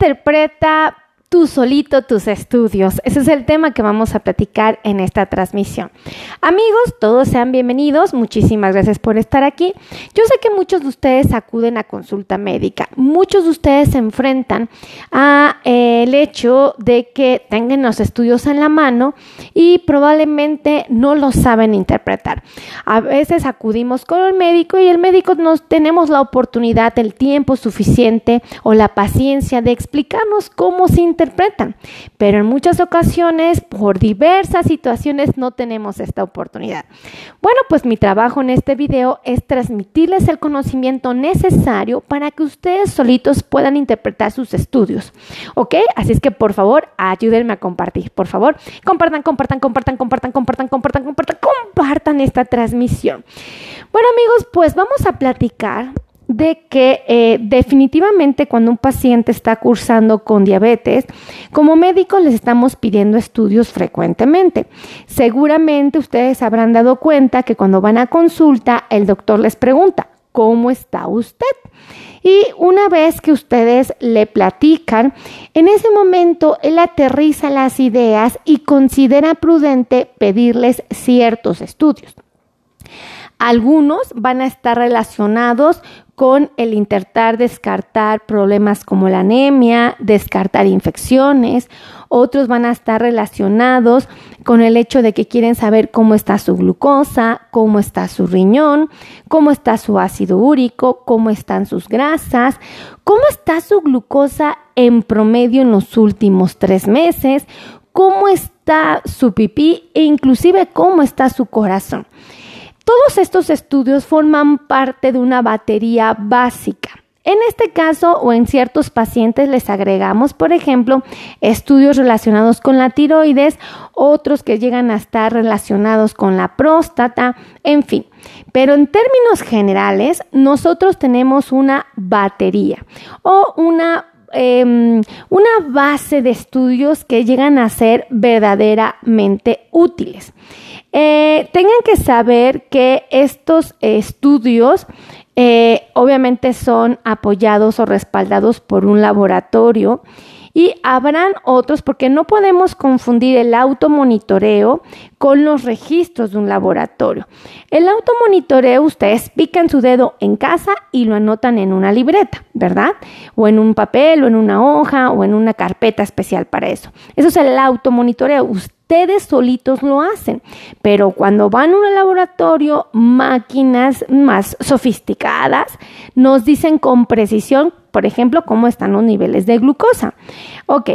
interpreta tú solito tus estudios. Ese es el tema que vamos a platicar en esta transmisión. Amigos, todos sean bienvenidos. Muchísimas gracias por estar aquí. Yo sé que muchos de ustedes acuden a consulta médica. Muchos de ustedes se enfrentan a eh, el hecho de que tengan los estudios en la mano y probablemente no los saben interpretar. A veces acudimos con el médico y el médico nos tenemos la oportunidad, el tiempo suficiente o la paciencia de explicarnos cómo se interpretan, pero en muchas ocasiones por diversas situaciones no tenemos esta oportunidad. Bueno, pues mi trabajo en este video es transmitirles el conocimiento necesario para que ustedes solitos puedan interpretar sus estudios, ¿ok? Así es que por favor ayúdenme a compartir, por favor, compartan, compartan, compartan, compartan, compartan, compartan, compartan, compartan esta transmisión. Bueno amigos, pues vamos a platicar de que eh, definitivamente cuando un paciente está cursando con diabetes, como médicos les estamos pidiendo estudios frecuentemente. Seguramente ustedes habrán dado cuenta que cuando van a consulta, el doctor les pregunta, ¿cómo está usted? Y una vez que ustedes le platican, en ese momento él aterriza las ideas y considera prudente pedirles ciertos estudios. Algunos van a estar relacionados con el intentar descartar problemas como la anemia, descartar infecciones. Otros van a estar relacionados con el hecho de que quieren saber cómo está su glucosa, cómo está su riñón, cómo está su ácido úrico, cómo están sus grasas, cómo está su glucosa en promedio en los últimos tres meses, cómo está su pipí e inclusive cómo está su corazón. Todos estos estudios forman parte de una batería básica. En este caso o en ciertos pacientes les agregamos, por ejemplo, estudios relacionados con la tiroides, otros que llegan a estar relacionados con la próstata, en fin. Pero en términos generales, nosotros tenemos una batería o una em, una base de estudios que llegan a ser verdaderamente útiles. Eh, tengan que saber que estos estudios eh, obviamente son apoyados o respaldados por un laboratorio y habrán otros porque no podemos confundir el automonitoreo con los registros de un laboratorio. El automonitoreo ustedes pican su dedo en casa y lo anotan en una libreta, ¿verdad? O en un papel o en una hoja o en una carpeta especial para eso. Eso es el automonitoreo ustedes solitos lo hacen. Pero cuando van a un laboratorio, máquinas más sofisticadas nos dicen con precisión, por ejemplo, cómo están los niveles de glucosa. Ok.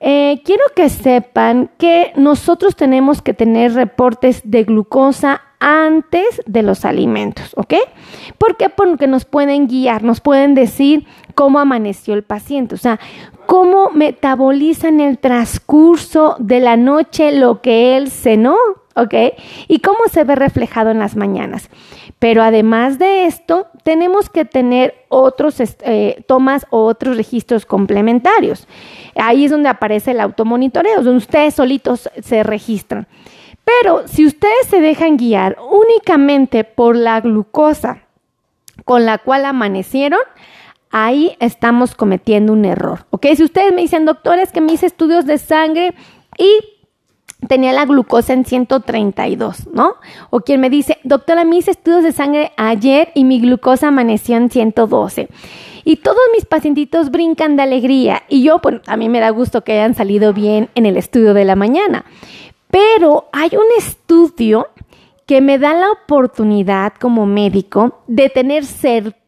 Eh, quiero que sepan que nosotros tenemos que tener reportes de glucosa antes de los alimentos, ¿ok? ¿Por qué? Porque nos pueden guiar, nos pueden decir cómo amaneció el paciente, o sea, cómo metaboliza en el transcurso de la noche lo que él cenó, ¿ok? Y cómo se ve reflejado en las mañanas. Pero además de esto, tenemos que tener otros eh, tomas o otros registros complementarios. Ahí es donde aparece el automonitoreo, donde ustedes solitos se registran. Pero si ustedes se dejan guiar únicamente por la glucosa con la cual amanecieron, ahí estamos cometiendo un error. ¿Ok? Si ustedes me dicen, doctores, que me hice estudios de sangre y tenía la glucosa en 132, ¿no? O quien me dice, doctora, me hice estudios de sangre ayer y mi glucosa amaneció en 112. Y todos mis pacientitos brincan de alegría. Y yo, pues, a mí me da gusto que hayan salido bien en el estudio de la mañana. Pero hay un estudio que me da la oportunidad como médico de tener certeza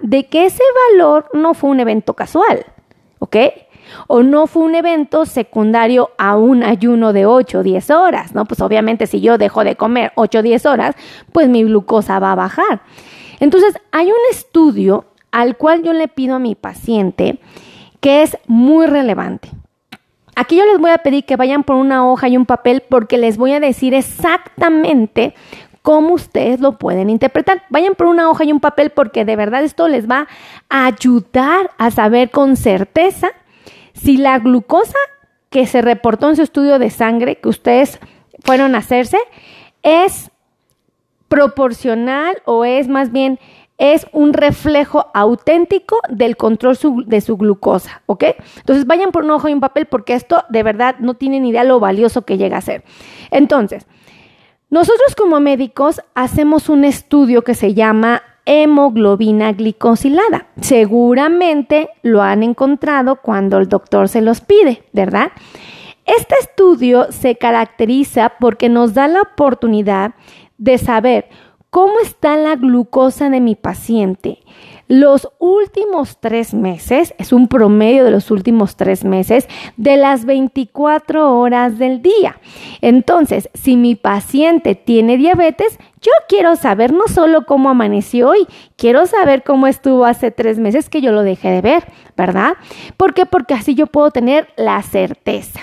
de que ese valor no fue un evento casual, ¿ok? O no fue un evento secundario a un ayuno de 8 o 10 horas, ¿no? Pues obviamente si yo dejo de comer 8 o 10 horas, pues mi glucosa va a bajar. Entonces, hay un estudio al cual yo le pido a mi paciente que es muy relevante. Aquí yo les voy a pedir que vayan por una hoja y un papel porque les voy a decir exactamente cómo ustedes lo pueden interpretar. Vayan por una hoja y un papel porque de verdad esto les va a ayudar a saber con certeza si la glucosa que se reportó en su estudio de sangre que ustedes fueron a hacerse es proporcional o es más bien es un reflejo auténtico del control de su glucosa, ¿ok? Entonces vayan por un ojo y un papel porque esto de verdad no tienen idea lo valioso que llega a ser. Entonces, nosotros como médicos hacemos un estudio que se llama hemoglobina glicosilada. Seguramente lo han encontrado cuando el doctor se los pide, ¿verdad? Este estudio se caracteriza porque nos da la oportunidad de saber cómo está la glucosa de mi paciente. Los últimos tres meses, es un promedio de los últimos tres meses, de las 24 horas del día. Entonces, si mi paciente tiene diabetes, yo quiero saber no solo cómo amaneció hoy, quiero saber cómo estuvo hace tres meses que yo lo dejé de ver, ¿verdad? ¿Por qué? Porque así yo puedo tener la certeza.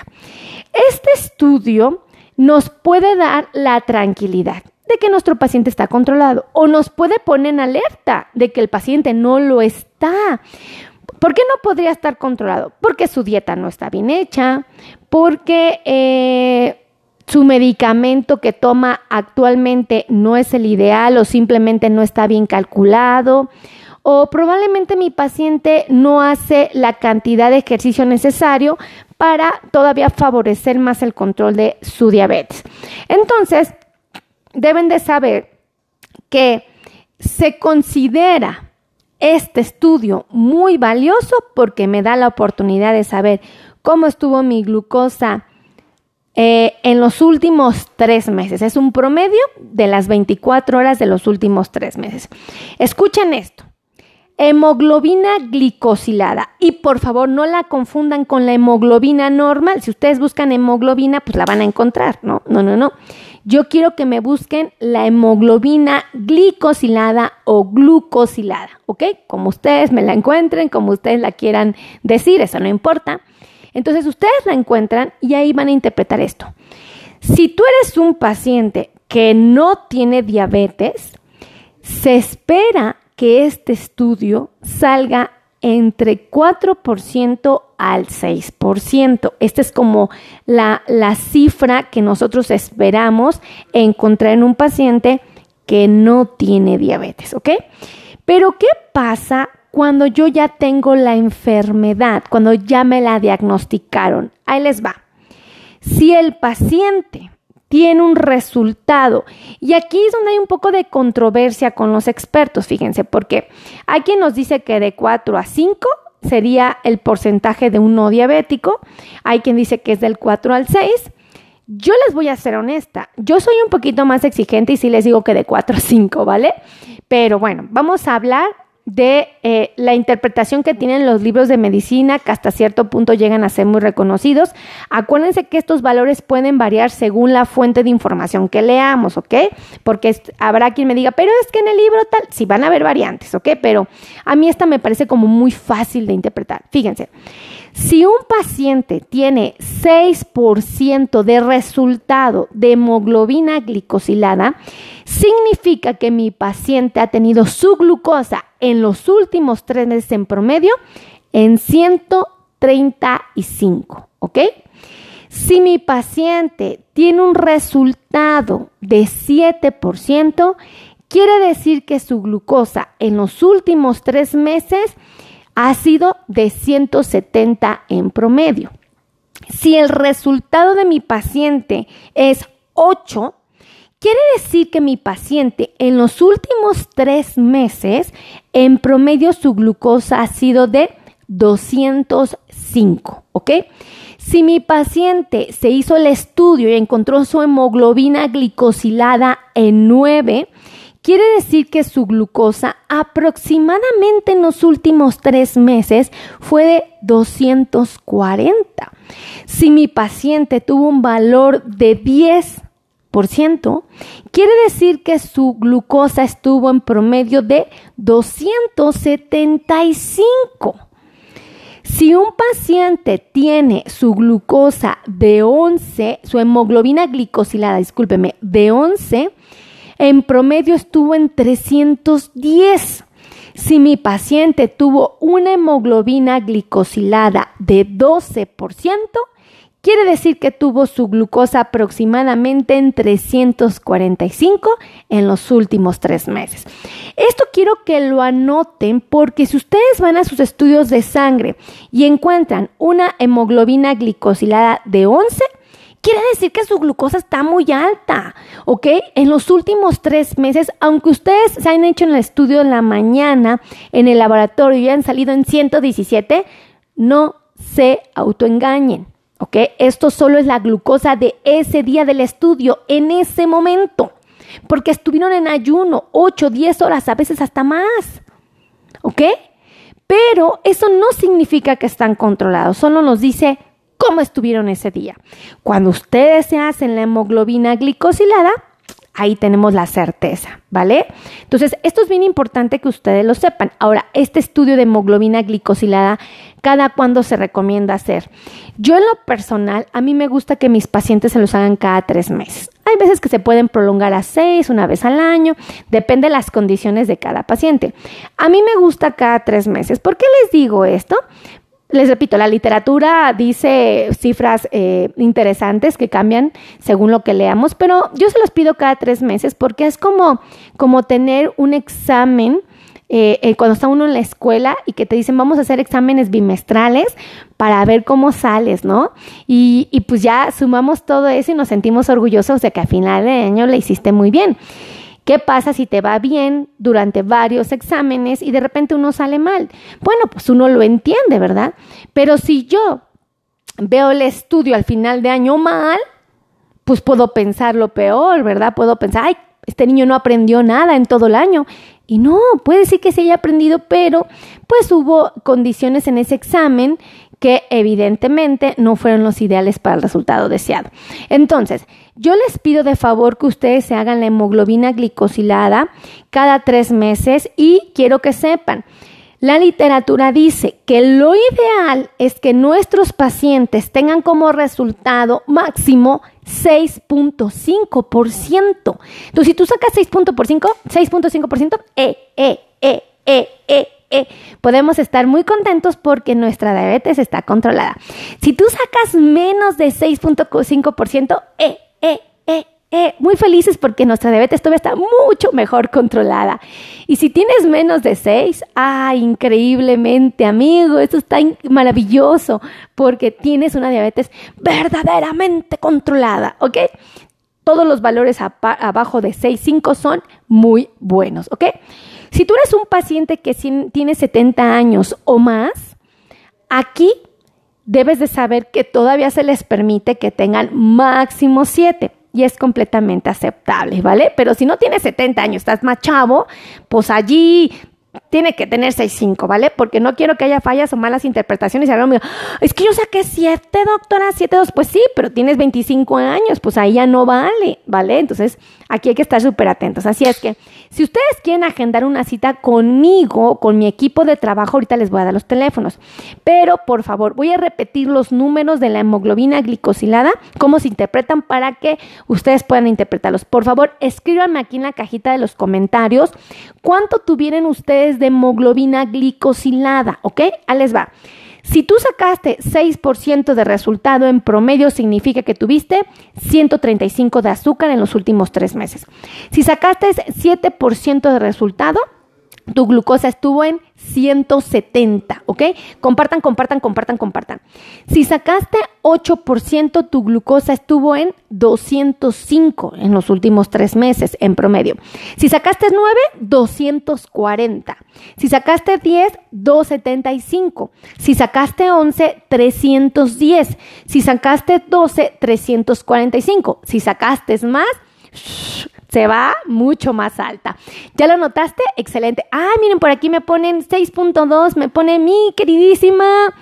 Este estudio nos puede dar la tranquilidad de que nuestro paciente está controlado o nos puede poner en alerta de que el paciente no lo está. ¿Por qué no podría estar controlado? Porque su dieta no está bien hecha, porque eh, su medicamento que toma actualmente no es el ideal o simplemente no está bien calculado, o probablemente mi paciente no hace la cantidad de ejercicio necesario para todavía favorecer más el control de su diabetes. Entonces, deben de saber que se considera este estudio muy valioso porque me da la oportunidad de saber cómo estuvo mi glucosa eh, en los últimos tres meses. Es un promedio de las 24 horas de los últimos tres meses. Escuchen esto. Hemoglobina glicosilada. Y por favor, no la confundan con la hemoglobina normal. Si ustedes buscan hemoglobina, pues la van a encontrar, ¿no? No, no, no. Yo quiero que me busquen la hemoglobina glicosilada o glucosilada, ¿ok? Como ustedes me la encuentren, como ustedes la quieran decir, eso no importa. Entonces ustedes la encuentran y ahí van a interpretar esto. Si tú eres un paciente que no tiene diabetes, se espera que este estudio salga entre 4% al 6%. Esta es como la, la, cifra que nosotros esperamos encontrar en un paciente que no tiene diabetes, ¿ok? Pero ¿qué pasa cuando yo ya tengo la enfermedad, cuando ya me la diagnosticaron? Ahí les va. Si el paciente tiene un resultado. Y aquí es donde hay un poco de controversia con los expertos, fíjense, porque hay quien nos dice que de 4 a 5 sería el porcentaje de un no diabético, hay quien dice que es del 4 al 6. Yo les voy a ser honesta, yo soy un poquito más exigente y sí les digo que de 4 a 5, ¿vale? Pero bueno, vamos a hablar de eh, la interpretación que tienen los libros de medicina, que hasta cierto punto llegan a ser muy reconocidos. Acuérdense que estos valores pueden variar según la fuente de información que leamos, ¿ok? Porque habrá quien me diga, pero es que en el libro tal, sí van a haber variantes, ¿ok? Pero a mí esta me parece como muy fácil de interpretar. Fíjense, si un paciente tiene 6% de resultado de hemoglobina glicosilada, significa que mi paciente ha tenido su glucosa en los últimos tres meses en promedio en 135, ¿ok? Si mi paciente tiene un resultado de 7%, quiere decir que su glucosa en los últimos tres meses ha sido de 170 en promedio. Si el resultado de mi paciente es 8, quiere decir que mi paciente en los últimos tres meses, en promedio su glucosa ha sido de 205, ¿ok? Si mi paciente se hizo el estudio y encontró su hemoglobina glicosilada en 9, Quiere decir que su glucosa aproximadamente en los últimos tres meses fue de 240. Si mi paciente tuvo un valor de 10%, quiere decir que su glucosa estuvo en promedio de 275. Si un paciente tiene su glucosa de 11, su hemoglobina glicosilada, discúlpeme, de 11, en promedio estuvo en 310. Si mi paciente tuvo una hemoglobina glicosilada de 12%, Quiere decir que tuvo su glucosa aproximadamente en 345 en los últimos tres meses. Esto quiero que lo anoten porque si ustedes van a sus estudios de sangre y encuentran una hemoglobina glicosilada de 11, quiere decir que su glucosa está muy alta, ¿ok? En los últimos tres meses, aunque ustedes se han hecho en el estudio en la mañana, en el laboratorio y han salido en 117, no se autoengañen. ¿ok? Esto solo es la glucosa de ese día del estudio, en ese momento, porque estuvieron en ayuno 8, 10 horas, a veces hasta más, ¿ok? Pero eso no significa que están controlados, solo nos dice cómo estuvieron ese día. Cuando ustedes se hacen la hemoglobina glicosilada, ahí tenemos la certeza, ¿vale? Entonces, esto es bien importante que ustedes lo sepan. Ahora, este estudio de hemoglobina glicosilada, ¿cada cuándo se recomienda hacer? Yo en lo personal, a mí me gusta que mis pacientes se los hagan cada tres meses. Hay veces que se pueden prolongar a seis, una vez al año, depende de las condiciones de cada paciente. A mí me gusta cada tres meses. ¿Por qué les digo esto? Les repito, la literatura dice cifras eh, interesantes que cambian según lo que leamos, pero yo se los pido cada tres meses porque es como, como tener un examen eh, eh, cuando está uno en la escuela y que te dicen vamos a hacer exámenes bimestrales para ver cómo sales, ¿no? Y, y pues ya sumamos todo eso y nos sentimos orgullosos de que a final de año le hiciste muy bien. ¿Qué pasa si te va bien durante varios exámenes y de repente uno sale mal? Bueno, pues uno lo entiende, ¿verdad? Pero si yo veo el estudio al final de año mal, pues puedo pensar lo peor, ¿verdad? Puedo pensar, ay, este niño no aprendió nada en todo el año. Y no, puede ser que se haya aprendido, pero pues hubo condiciones en ese examen que evidentemente no fueron los ideales para el resultado deseado. Entonces, yo les pido de favor que ustedes se hagan la hemoglobina glicosilada cada tres meses y quiero que sepan, la literatura dice que lo ideal es que nuestros pacientes tengan como resultado máximo 6.5%. Entonces, si tú sacas 6.5%, 6.5%, eh, eh, eh, eh, eh, eh, podemos estar muy contentos porque nuestra diabetes está controlada. Si tú sacas menos de 6.5%, eh, eh, eh, eh, muy felices porque nuestra diabetes todavía está mucho mejor controlada. Y si tienes menos de 6, ah, increíblemente, amigo, esto está maravilloso porque tienes una diabetes verdaderamente controlada, ¿ok? Todos los valores abajo de 6.5 son muy buenos, ¿ok? Si tú eres un paciente que tiene 70 años o más, aquí debes de saber que todavía se les permite que tengan máximo 7 y es completamente aceptable, ¿vale? Pero si no tienes 70 años, estás más chavo, pues allí tiene que tener 6.5, ¿vale? Porque no quiero que haya fallas o malas interpretaciones y ahora me digo, es que yo saqué 7, doctora, 7.2, pues sí, pero tienes 25 años, pues ahí ya no vale, ¿vale? Entonces, aquí hay que estar súper atentos. Así es que, si ustedes quieren agendar una cita conmigo, con mi equipo de trabajo, ahorita les voy a dar los teléfonos, pero por favor, voy a repetir los números de la hemoglobina glicosilada, cómo se interpretan para que ustedes puedan interpretarlos. Por favor, escríbanme aquí en la cajita de los comentarios cuánto tuvieron ustedes de hemoglobina glicosilada, ¿ok? Ahí les va. Si tú sacaste 6% de resultado en promedio, significa que tuviste 135 de azúcar en los últimos tres meses. Si sacaste 7% de resultado, tu glucosa estuvo en 170, ¿ok? Compartan, compartan, compartan, compartan. Si sacaste 8%, tu glucosa estuvo en 205 en los últimos tres meses en promedio. Si sacaste 9, 240. Si sacaste 10, 275. Si sacaste 11, 310. Si sacaste 12, 345. Si sacaste más, se va mucho más alta. ¿Ya lo notaste? Excelente. Ah, miren, por aquí me ponen 6.2, me pone mi queridísima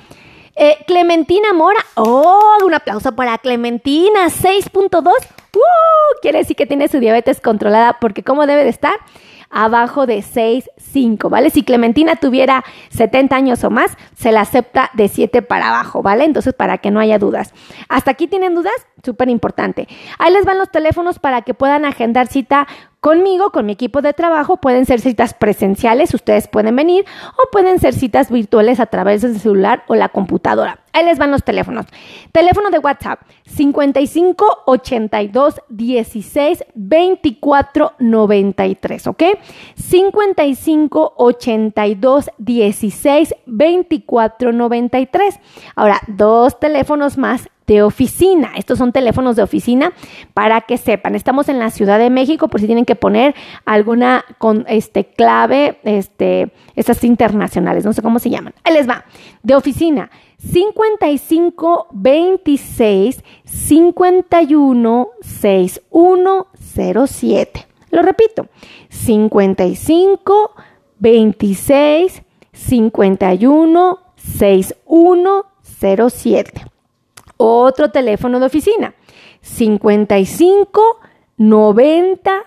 eh, Clementina Mora. Oh, un aplauso para Clementina, 6.2. Uh, quiere decir que tiene su diabetes controlada porque ¿cómo debe de estar? Abajo de 6,5, ¿vale? Si Clementina tuviera 70 años o más, se la acepta de 7 para abajo, ¿vale? Entonces, para que no haya dudas. ¿Hasta aquí tienen dudas? Súper importante. Ahí les van los teléfonos para que puedan agendar cita conmigo, con mi equipo de trabajo. Pueden ser citas presenciales, ustedes pueden venir, o pueden ser citas virtuales a través del celular o la computadora. Ahí les van los teléfonos. Teléfono de WhatsApp 55 82 16 24 93, ¿ok? 55 82 16 24 93. Ahora, dos teléfonos más de oficina. Estos son teléfonos de oficina para que sepan. Estamos en la Ciudad de México por si tienen que poner alguna con este clave, este, estas internacionales, no sé cómo se llaman. Ahí les va. De oficina 55 26 51 61 07. Lo repito. 55 26 51 61 07. Otro teléfono de oficina, 55 90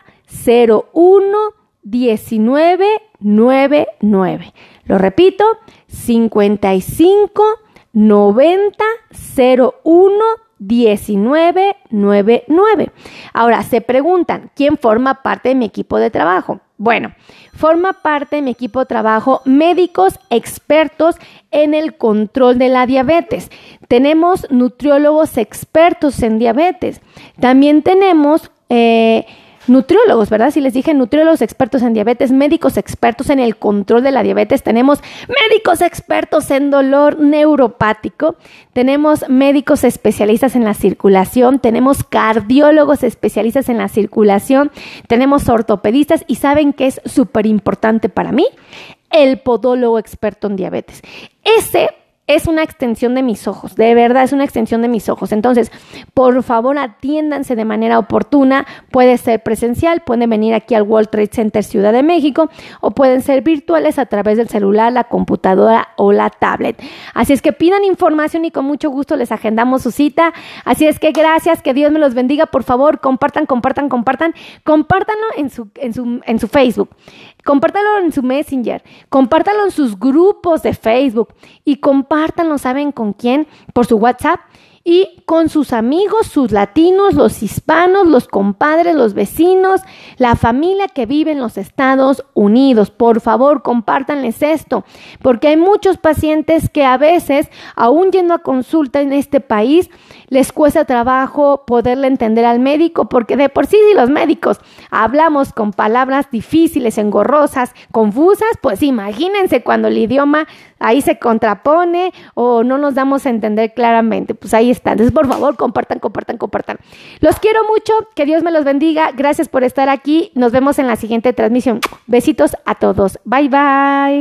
01 19 99. Lo repito, 55 90 01 1999. Ahora, se preguntan, ¿quién forma parte de mi equipo de trabajo? Bueno, forma parte de mi equipo de trabajo médicos expertos en el control de la diabetes. Tenemos nutriólogos expertos en diabetes. También tenemos... Eh, nutriólogos, ¿verdad? Si les dije nutriólogos expertos en diabetes, médicos expertos en el control de la diabetes, tenemos médicos expertos en dolor neuropático, tenemos médicos especialistas en la circulación, tenemos cardiólogos especialistas en la circulación, tenemos ortopedistas. Y saben que es súper importante para mí el podólogo experto en diabetes. Ese es una extensión de mis ojos, de verdad es una extensión de mis ojos. Entonces, por favor, atiéndanse de manera oportuna. Puede ser presencial, pueden venir aquí al World Trade Center Ciudad de México o pueden ser virtuales a través del celular, la computadora o la tablet. Así es que pidan información y con mucho gusto les agendamos su cita. Así es que gracias, que Dios me los bendiga. Por favor, compartan, compartan, compartan. Compártanlo en su, en su, en su Facebook. Compártanlo en su Messenger, compártanlo en sus grupos de Facebook y compártanlo, ¿saben con quién? Por su WhatsApp y con sus amigos, sus latinos, los hispanos, los compadres, los vecinos, la familia que vive en los Estados Unidos. Por favor, compártanles esto, porque hay muchos pacientes que a veces, aún yendo a consulta en este país, les cuesta trabajo poderle entender al médico, porque de por sí si los médicos hablamos con palabras difíciles, engorrosas, confusas, pues imagínense cuando el idioma ahí se contrapone o no nos damos a entender claramente. Pues ahí está. Entonces, por favor, compartan, compartan, compartan. Los quiero mucho. Que Dios me los bendiga. Gracias por estar aquí. Nos vemos en la siguiente transmisión. Besitos a todos. Bye, bye.